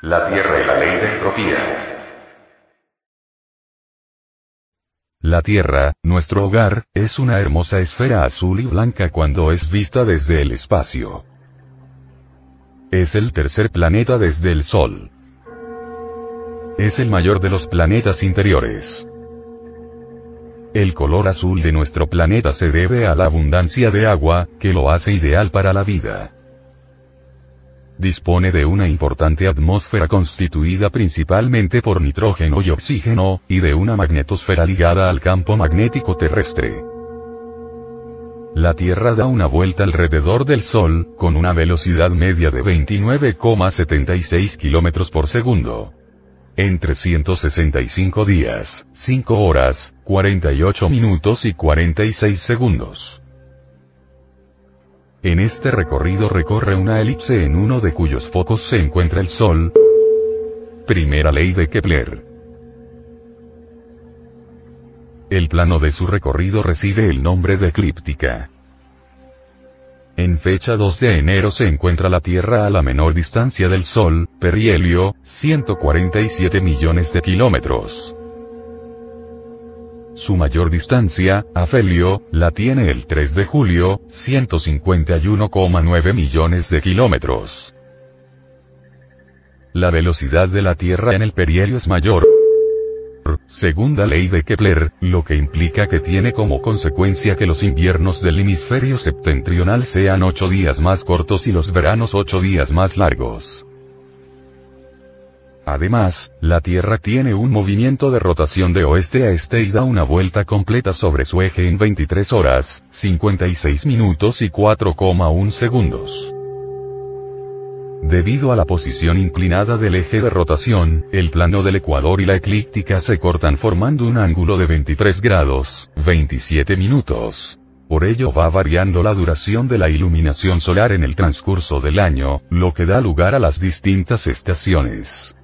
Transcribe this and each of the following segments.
La Tierra y la ley de entropía. La Tierra, nuestro hogar, es una hermosa esfera azul y blanca cuando es vista desde el espacio. Es el tercer planeta desde el Sol. Es el mayor de los planetas interiores. El color azul de nuestro planeta se debe a la abundancia de agua, que lo hace ideal para la vida. Dispone de una importante atmósfera constituida principalmente por nitrógeno y oxígeno, y de una magnetosfera ligada al campo magnético terrestre. La Tierra da una vuelta alrededor del Sol, con una velocidad media de 29,76 km por segundo. En 365 días, 5 horas, 48 minutos y 46 segundos. En este recorrido recorre una elipse en uno de cuyos focos se encuentra el Sol. Primera ley de Kepler. El plano de su recorrido recibe el nombre de eclíptica. En fecha 2 de enero se encuentra la Tierra a la menor distancia del Sol, perihelio, 147 millones de kilómetros. Su mayor distancia, afelio, la tiene el 3 de julio, 151,9 millones de kilómetros. La velocidad de la Tierra en el perihelio es mayor, segunda ley de Kepler, lo que implica que tiene como consecuencia que los inviernos del hemisferio septentrional sean 8 días más cortos y los veranos 8 días más largos. Además, la Tierra tiene un movimiento de rotación de oeste a este y da una vuelta completa sobre su eje en 23 horas, 56 minutos y 4,1 segundos. Debido a la posición inclinada del eje de rotación, el plano del ecuador y la eclíptica se cortan formando un ángulo de 23 grados, 27 minutos. Por ello va variando la duración de la iluminación solar en el transcurso del año, lo que da lugar a las distintas estaciones.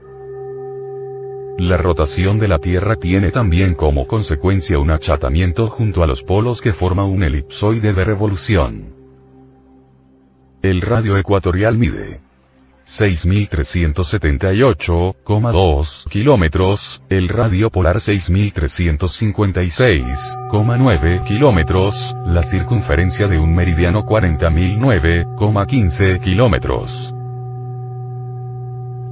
La rotación de la Tierra tiene también como consecuencia un achatamiento junto a los polos que forma un elipsoide de revolución. El radio ecuatorial mide 6.378,2 kilómetros, el radio polar 6.356,9 kilómetros, la circunferencia de un meridiano 40.009,15 kilómetros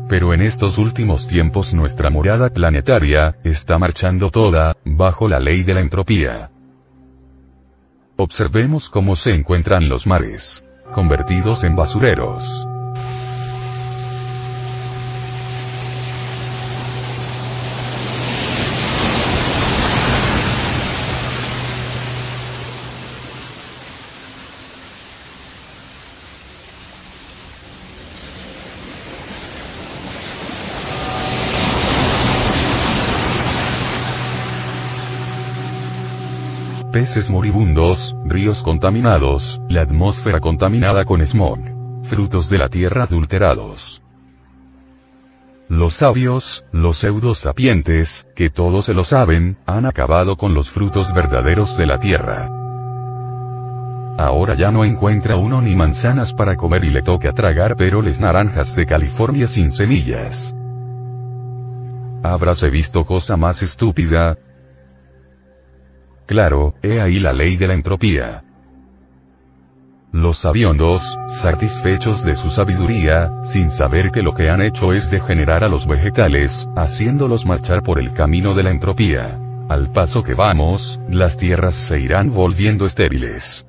pero en estos últimos tiempos nuestra morada planetaria, está marchando toda, bajo la ley de la entropía. Observemos cómo se encuentran los mares, convertidos en basureros. Peces moribundos, ríos contaminados, la atmósfera contaminada con smog. Frutos de la tierra adulterados. Los sabios, los pseudo sapientes, que todos se lo saben, han acabado con los frutos verdaderos de la tierra. Ahora ya no encuentra uno ni manzanas para comer y le toca tragar peroles naranjas de California sin semillas. Habráse visto cosa más estúpida, Claro, he ahí la ley de la entropía. Los sabiondos, satisfechos de su sabiduría, sin saber que lo que han hecho es degenerar a los vegetales, haciéndolos marchar por el camino de la entropía. Al paso que vamos, las tierras se irán volviendo estériles.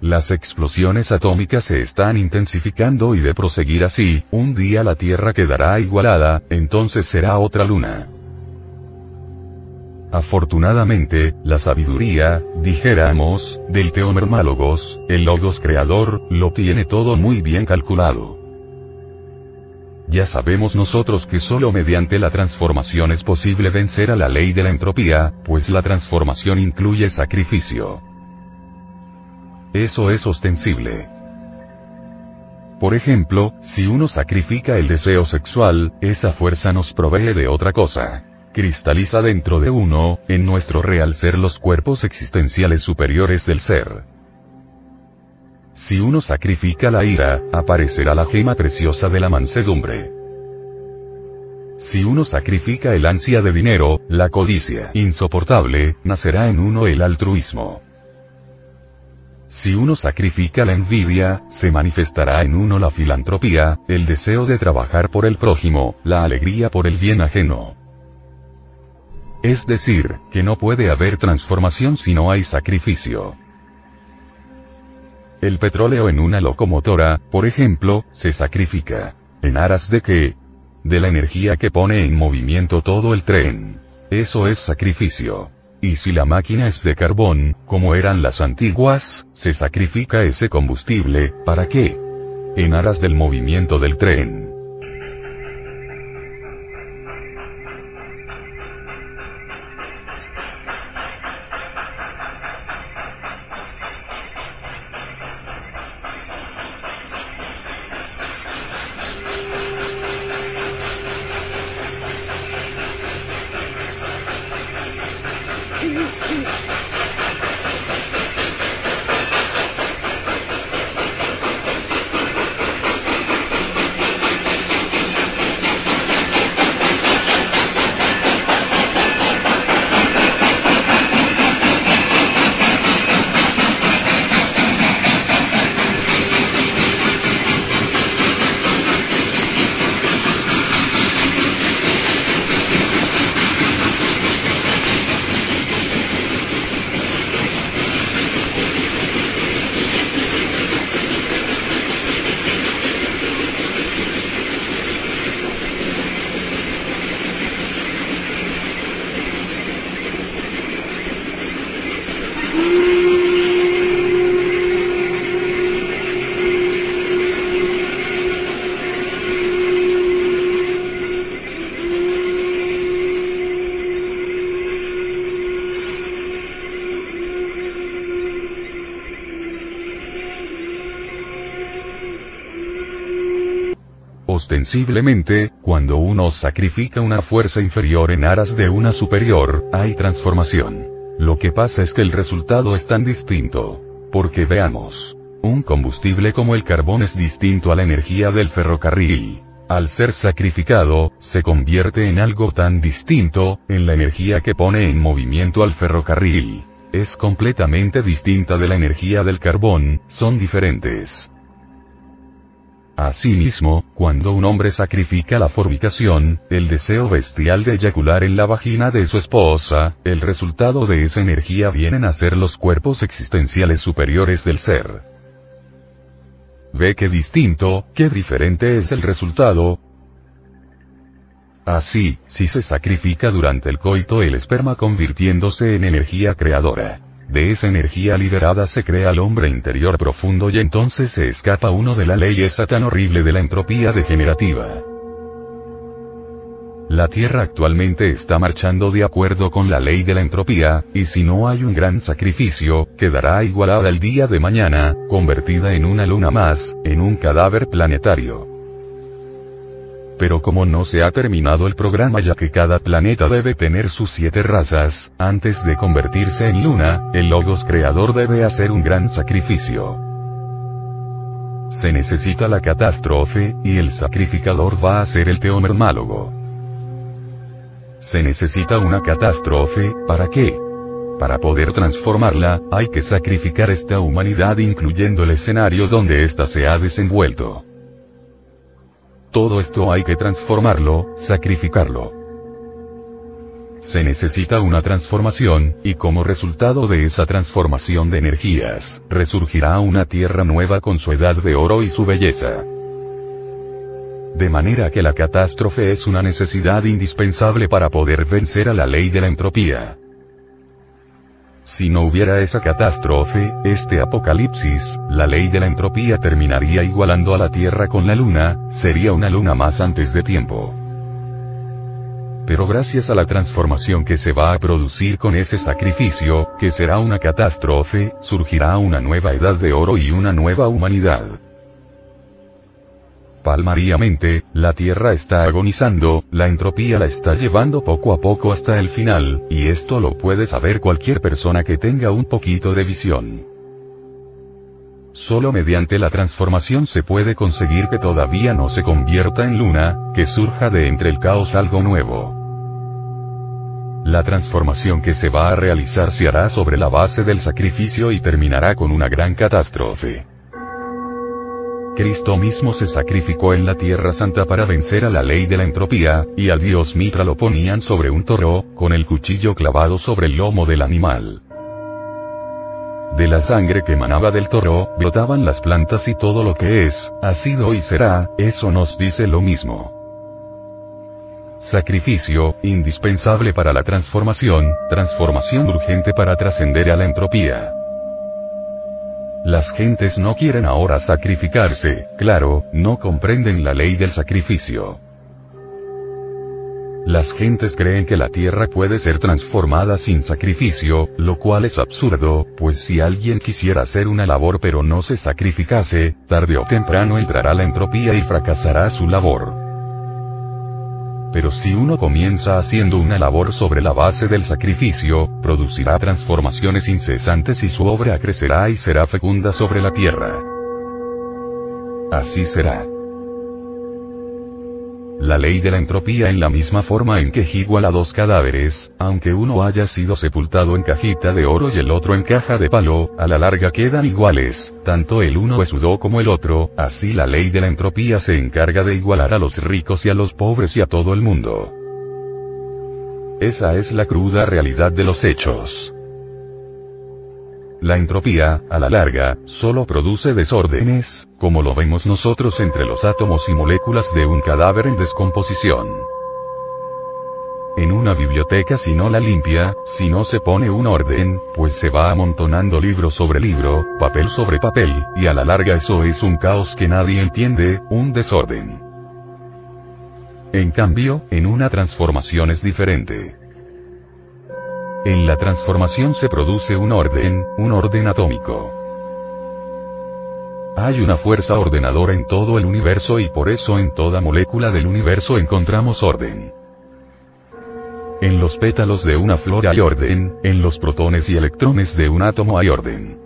Las explosiones atómicas se están intensificando y de proseguir así, un día la Tierra quedará igualada, entonces será otra luna. Afortunadamente, la sabiduría, dijéramos, del teomermálogos, el logos creador, lo tiene todo muy bien calculado. Ya sabemos nosotros que solo mediante la transformación es posible vencer a la ley de la entropía, pues la transformación incluye sacrificio. Eso es ostensible. Por ejemplo, si uno sacrifica el deseo sexual, esa fuerza nos provee de otra cosa cristaliza dentro de uno, en nuestro real ser los cuerpos existenciales superiores del ser. Si uno sacrifica la ira, aparecerá la gema preciosa de la mansedumbre. Si uno sacrifica el ansia de dinero, la codicia insoportable, nacerá en uno el altruismo. Si uno sacrifica la envidia, se manifestará en uno la filantropía, el deseo de trabajar por el prójimo, la alegría por el bien ajeno. Es decir, que no puede haber transformación si no hay sacrificio. El petróleo en una locomotora, por ejemplo, se sacrifica. ¿En aras de qué? De la energía que pone en movimiento todo el tren. Eso es sacrificio. Y si la máquina es de carbón, como eran las antiguas, se sacrifica ese combustible, ¿para qué? En aras del movimiento del tren. Ostensiblemente, cuando uno sacrifica una fuerza inferior en aras de una superior, hay transformación. Lo que pasa es que el resultado es tan distinto. Porque veamos. Un combustible como el carbón es distinto a la energía del ferrocarril. Al ser sacrificado, se convierte en algo tan distinto, en la energía que pone en movimiento al ferrocarril. Es completamente distinta de la energía del carbón, son diferentes. Asimismo, cuando un hombre sacrifica la fornicación, el deseo bestial de eyacular en la vagina de su esposa, el resultado de esa energía vienen a ser los cuerpos existenciales superiores del ser. ¿Ve qué distinto, qué diferente es el resultado? Así, si se sacrifica durante el coito el esperma convirtiéndose en energía creadora. De esa energía liberada se crea el hombre interior profundo y entonces se escapa uno de la ley esa tan horrible de la entropía degenerativa. La Tierra actualmente está marchando de acuerdo con la ley de la entropía, y si no hay un gran sacrificio, quedará igualada el día de mañana, convertida en una luna más, en un cadáver planetario pero como no se ha terminado el programa ya que cada planeta debe tener sus siete razas, antes de convertirse en luna, el Logos creador debe hacer un gran sacrificio. Se necesita la catástrofe, y el sacrificador va a ser el teomermálogo. Se necesita una catástrofe, ¿para qué? Para poder transformarla, hay que sacrificar esta humanidad incluyendo el escenario donde ésta se ha desenvuelto. Todo esto hay que transformarlo, sacrificarlo. Se necesita una transformación, y como resultado de esa transformación de energías, resurgirá una tierra nueva con su edad de oro y su belleza. De manera que la catástrofe es una necesidad indispensable para poder vencer a la ley de la entropía. Si no hubiera esa catástrofe, este apocalipsis, la ley de la entropía terminaría igualando a la Tierra con la Luna, sería una luna más antes de tiempo. Pero gracias a la transformación que se va a producir con ese sacrificio, que será una catástrofe, surgirá una nueva edad de oro y una nueva humanidad. Palmariamente, la Tierra está agonizando, la entropía la está llevando poco a poco hasta el final, y esto lo puede saber cualquier persona que tenga un poquito de visión. Solo mediante la transformación se puede conseguir que todavía no se convierta en luna, que surja de entre el caos algo nuevo. La transformación que se va a realizar se hará sobre la base del sacrificio y terminará con una gran catástrofe. Cristo mismo se sacrificó en la Tierra Santa para vencer a la ley de la entropía, y al dios Mitra lo ponían sobre un toro, con el cuchillo clavado sobre el lomo del animal. De la sangre que emanaba del toro, brotaban las plantas y todo lo que es, ha sido y será, eso nos dice lo mismo. Sacrificio, indispensable para la transformación, transformación urgente para trascender a la entropía. Las gentes no quieren ahora sacrificarse, claro, no comprenden la ley del sacrificio. Las gentes creen que la tierra puede ser transformada sin sacrificio, lo cual es absurdo, pues si alguien quisiera hacer una labor pero no se sacrificase, tarde o temprano entrará la entropía y fracasará su labor. Pero si uno comienza haciendo una labor sobre la base del sacrificio, producirá transformaciones incesantes y su obra crecerá y será fecunda sobre la tierra. Así será. La ley de la entropía en la misma forma en que iguala dos cadáveres, aunque uno haya sido sepultado en cajita de oro y el otro en caja de palo, a la larga quedan iguales, tanto el uno esudó como el otro, así la ley de la entropía se encarga de igualar a los ricos y a los pobres y a todo el mundo. Esa es la cruda realidad de los hechos. La entropía, a la larga, solo produce desórdenes, como lo vemos nosotros entre los átomos y moléculas de un cadáver en descomposición. En una biblioteca si no la limpia, si no se pone un orden, pues se va amontonando libro sobre libro, papel sobre papel, y a la larga eso es un caos que nadie entiende, un desorden. En cambio, en una transformación es diferente. En la transformación se produce un orden, un orden atómico. Hay una fuerza ordenadora en todo el universo y por eso en toda molécula del universo encontramos orden. En los pétalos de una flor hay orden, en los protones y electrones de un átomo hay orden.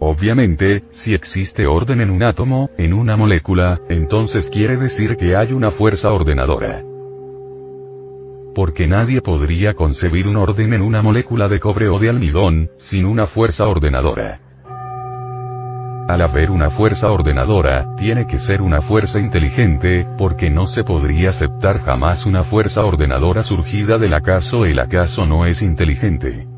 Obviamente, si existe orden en un átomo, en una molécula, entonces quiere decir que hay una fuerza ordenadora porque nadie podría concebir un orden en una molécula de cobre o de almidón, sin una fuerza ordenadora. Al haber una fuerza ordenadora, tiene que ser una fuerza inteligente, porque no se podría aceptar jamás una fuerza ordenadora surgida del acaso el acaso no es inteligente.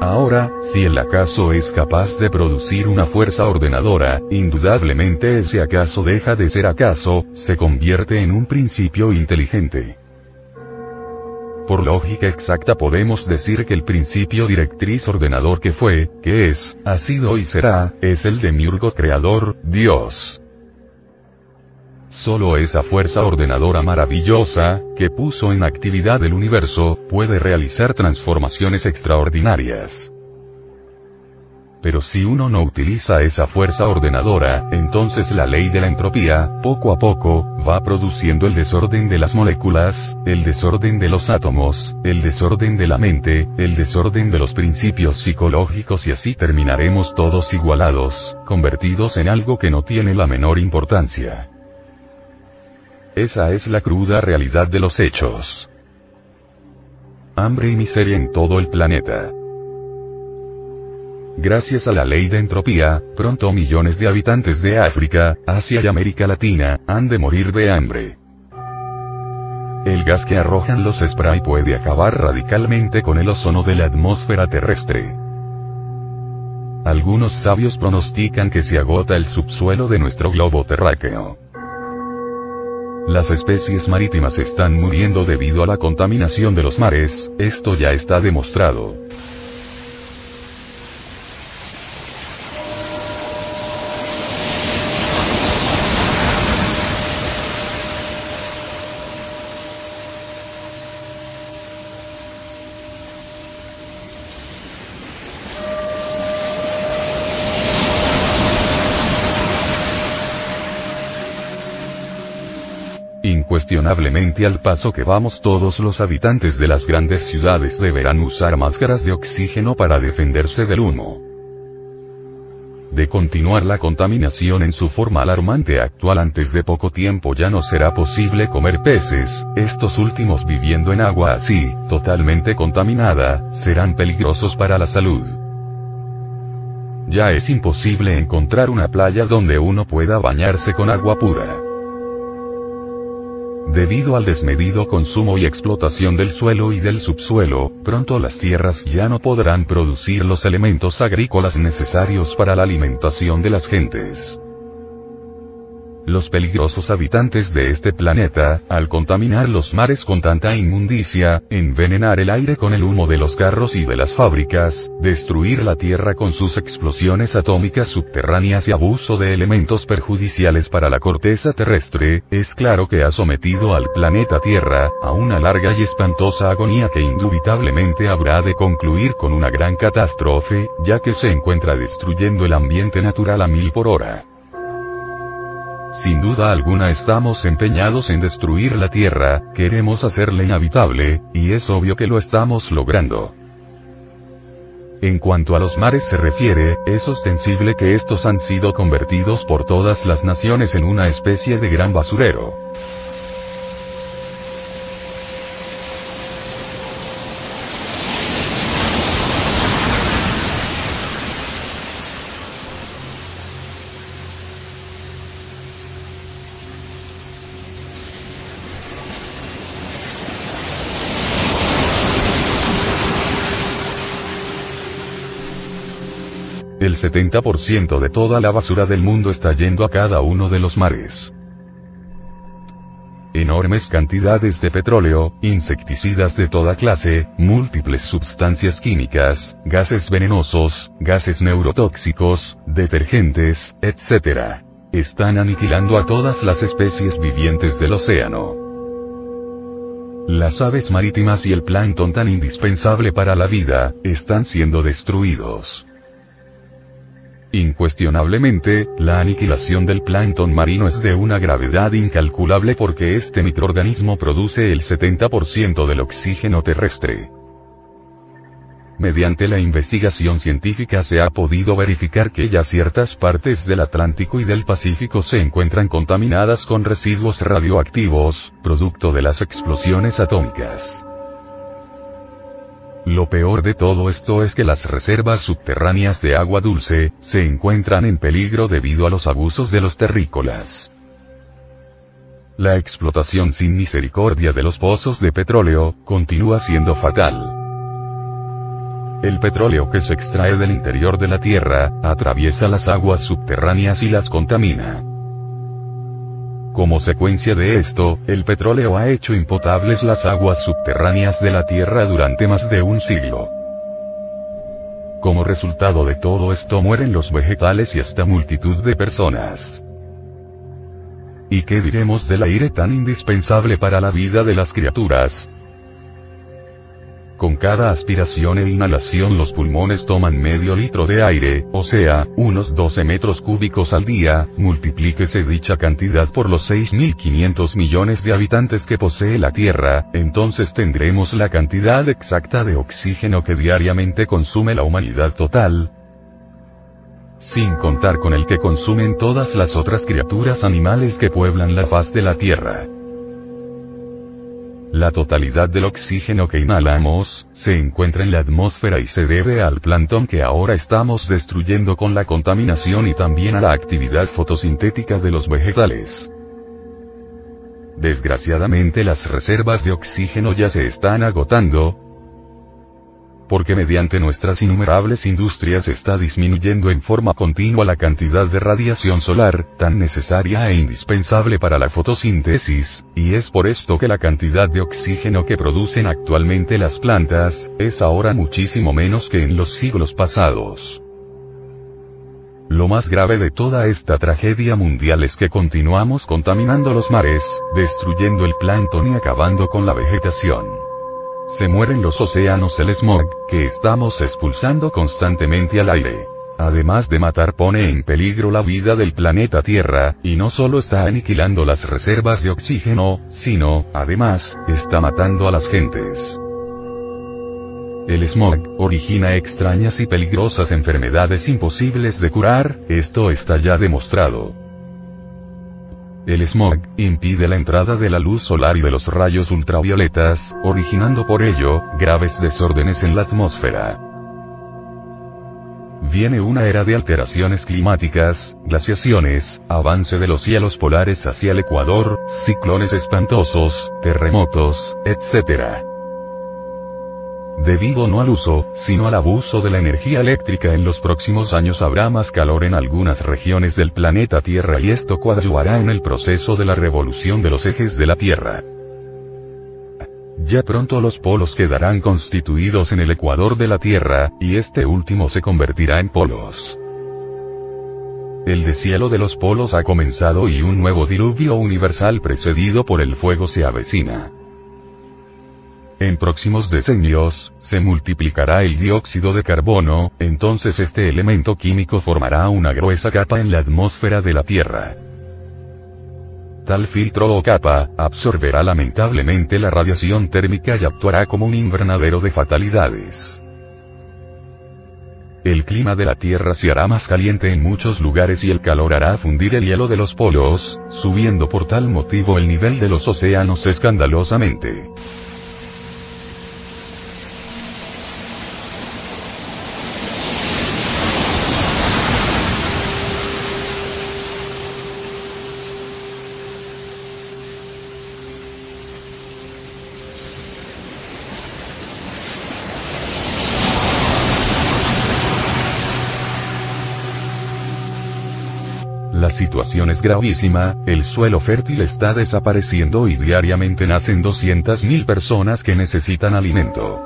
Ahora, si el acaso es capaz de producir una fuerza ordenadora, indudablemente ese acaso deja de ser acaso, se convierte en un principio inteligente. Por lógica exacta podemos decir que el principio directriz ordenador que fue, que es, ha sido y será, es el de demiurgo creador, Dios. Solo esa fuerza ordenadora maravillosa, que puso en actividad el universo, puede realizar transformaciones extraordinarias. Pero si uno no utiliza esa fuerza ordenadora, entonces la ley de la entropía, poco a poco, va produciendo el desorden de las moléculas, el desorden de los átomos, el desorden de la mente, el desorden de los principios psicológicos y así terminaremos todos igualados, convertidos en algo que no tiene la menor importancia. Esa es la cruda realidad de los hechos. Hambre y miseria en todo el planeta. Gracias a la ley de entropía, pronto millones de habitantes de África, Asia y América Latina, han de morir de hambre. El gas que arrojan los spray puede acabar radicalmente con el ozono de la atmósfera terrestre. Algunos sabios pronostican que se agota el subsuelo de nuestro globo terráqueo. Las especies marítimas están muriendo debido a la contaminación de los mares, esto ya está demostrado. Incuestionablemente al paso que vamos todos los habitantes de las grandes ciudades deberán usar máscaras de oxígeno para defenderse del humo. de continuar la contaminación en su forma alarmante actual antes de poco tiempo ya no será posible comer peces, estos últimos viviendo en agua así, totalmente contaminada, serán peligrosos para la salud. Ya es imposible encontrar una playa donde uno pueda bañarse con agua pura. Debido al desmedido consumo y explotación del suelo y del subsuelo, pronto las tierras ya no podrán producir los elementos agrícolas necesarios para la alimentación de las gentes. Los peligrosos habitantes de este planeta, al contaminar los mares con tanta inmundicia, envenenar el aire con el humo de los carros y de las fábricas, destruir la Tierra con sus explosiones atómicas subterráneas y abuso de elementos perjudiciales para la corteza terrestre, es claro que ha sometido al planeta Tierra, a una larga y espantosa agonía que indubitablemente habrá de concluir con una gran catástrofe, ya que se encuentra destruyendo el ambiente natural a mil por hora. Sin duda alguna estamos empeñados en destruir la Tierra, queremos hacerla inhabitable, y es obvio que lo estamos logrando. En cuanto a los mares se refiere, es ostensible que estos han sido convertidos por todas las naciones en una especie de gran basurero. El 70% de toda la basura del mundo está yendo a cada uno de los mares. Enormes cantidades de petróleo, insecticidas de toda clase, múltiples sustancias químicas, gases venenosos, gases neurotóxicos, detergentes, etc. Están aniquilando a todas las especies vivientes del océano. Las aves marítimas y el plancton tan indispensable para la vida, están siendo destruidos. Incuestionablemente, la aniquilación del plancton marino es de una gravedad incalculable porque este microorganismo produce el 70% del oxígeno terrestre. Mediante la investigación científica se ha podido verificar que ya ciertas partes del Atlántico y del Pacífico se encuentran contaminadas con residuos radioactivos, producto de las explosiones atómicas. Lo peor de todo esto es que las reservas subterráneas de agua dulce, se encuentran en peligro debido a los abusos de los terrícolas. La explotación sin misericordia de los pozos de petróleo, continúa siendo fatal. El petróleo que se extrae del interior de la Tierra, atraviesa las aguas subterráneas y las contamina. Como secuencia de esto, el petróleo ha hecho impotables las aguas subterráneas de la Tierra durante más de un siglo. Como resultado de todo esto mueren los vegetales y hasta multitud de personas. ¿Y qué diremos del aire tan indispensable para la vida de las criaturas? Con cada aspiración e inhalación los pulmones toman medio litro de aire, o sea, unos 12 metros cúbicos al día, multiplíquese dicha cantidad por los 6.500 millones de habitantes que posee la Tierra, entonces tendremos la cantidad exacta de oxígeno que diariamente consume la humanidad total, sin contar con el que consumen todas las otras criaturas animales que pueblan la faz de la Tierra. La totalidad del oxígeno que inhalamos, se encuentra en la atmósfera y se debe al plantón que ahora estamos destruyendo con la contaminación y también a la actividad fotosintética de los vegetales. Desgraciadamente las reservas de oxígeno ya se están agotando, porque mediante nuestras innumerables industrias está disminuyendo en forma continua la cantidad de radiación solar, tan necesaria e indispensable para la fotosíntesis, y es por esto que la cantidad de oxígeno que producen actualmente las plantas, es ahora muchísimo menos que en los siglos pasados. Lo más grave de toda esta tragedia mundial es que continuamos contaminando los mares, destruyendo el plancton y acabando con la vegetación. Se mueren los océanos el smog, que estamos expulsando constantemente al aire. Además de matar pone en peligro la vida del planeta Tierra, y no solo está aniquilando las reservas de oxígeno, sino, además, está matando a las gentes. El smog origina extrañas y peligrosas enfermedades imposibles de curar, esto está ya demostrado. El smog impide la entrada de la luz solar y de los rayos ultravioletas, originando por ello graves desórdenes en la atmósfera. Viene una era de alteraciones climáticas, glaciaciones, avance de los cielos polares hacia el ecuador, ciclones espantosos, terremotos, etc. Debido no al uso, sino al abuso de la energía eléctrica en los próximos años habrá más calor en algunas regiones del planeta Tierra y esto coadyuvará en el proceso de la revolución de los ejes de la Tierra. Ya pronto los polos quedarán constituidos en el ecuador de la Tierra, y este último se convertirá en polos. El deshielo de los polos ha comenzado y un nuevo diluvio universal precedido por el fuego se avecina. En próximos decenios, se multiplicará el dióxido de carbono, entonces este elemento químico formará una gruesa capa en la atmósfera de la Tierra. Tal filtro o capa, absorberá lamentablemente la radiación térmica y actuará como un invernadero de fatalidades. El clima de la Tierra se hará más caliente en muchos lugares y el calor hará fundir el hielo de los polos, subiendo por tal motivo el nivel de los océanos escandalosamente. Situación es gravísima, el suelo fértil está desapareciendo y diariamente nacen 200.000 personas que necesitan alimento.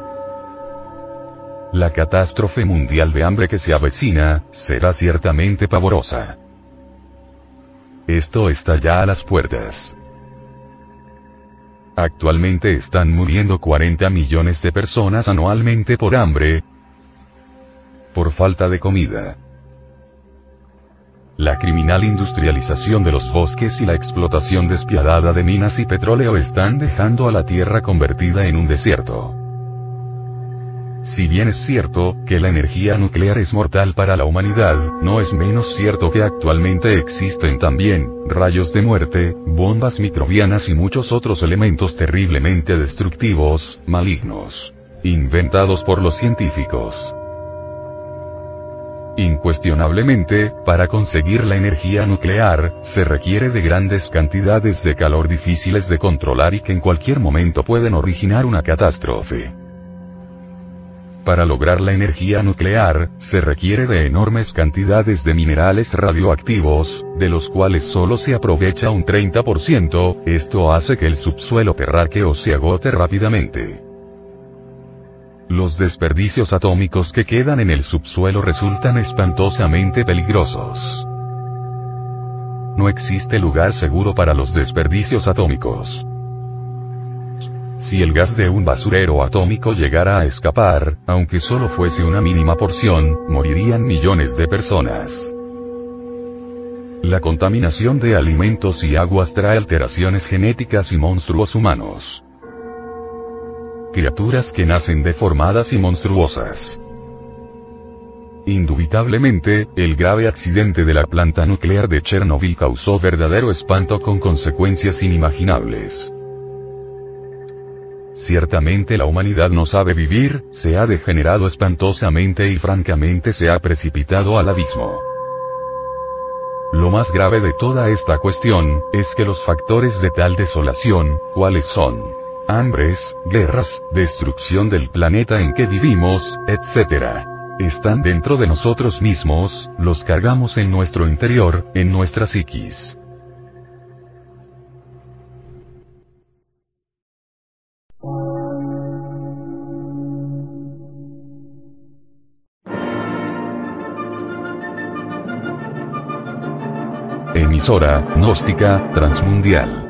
La catástrofe mundial de hambre que se avecina, será ciertamente pavorosa. Esto está ya a las puertas. Actualmente están muriendo 40 millones de personas anualmente por hambre, por falta de comida. La criminal industrialización de los bosques y la explotación despiadada de minas y petróleo están dejando a la Tierra convertida en un desierto. Si bien es cierto, que la energía nuclear es mortal para la humanidad, no es menos cierto que actualmente existen también, rayos de muerte, bombas microbianas y muchos otros elementos terriblemente destructivos, malignos. Inventados por los científicos. Incuestionablemente, para conseguir la energía nuclear, se requiere de grandes cantidades de calor difíciles de controlar y que en cualquier momento pueden originar una catástrofe. Para lograr la energía nuclear, se requiere de enormes cantidades de minerales radioactivos, de los cuales solo se aprovecha un 30%, esto hace que el subsuelo terráqueo se agote rápidamente. Los desperdicios atómicos que quedan en el subsuelo resultan espantosamente peligrosos. No existe lugar seguro para los desperdicios atómicos. Si el gas de un basurero atómico llegara a escapar, aunque solo fuese una mínima porción, morirían millones de personas. La contaminación de alimentos y aguas trae alteraciones genéticas y monstruos humanos criaturas que nacen deformadas y monstruosas. Indubitablemente, el grave accidente de la planta nuclear de Chernobyl causó verdadero espanto con consecuencias inimaginables. Ciertamente la humanidad no sabe vivir, se ha degenerado espantosamente y francamente se ha precipitado al abismo. Lo más grave de toda esta cuestión, es que los factores de tal desolación, ¿cuáles son? Hambres, guerras, destrucción del planeta en que vivimos, etc. Están dentro de nosotros mismos, los cargamos en nuestro interior, en nuestra psiquis. Emisora, gnóstica, transmundial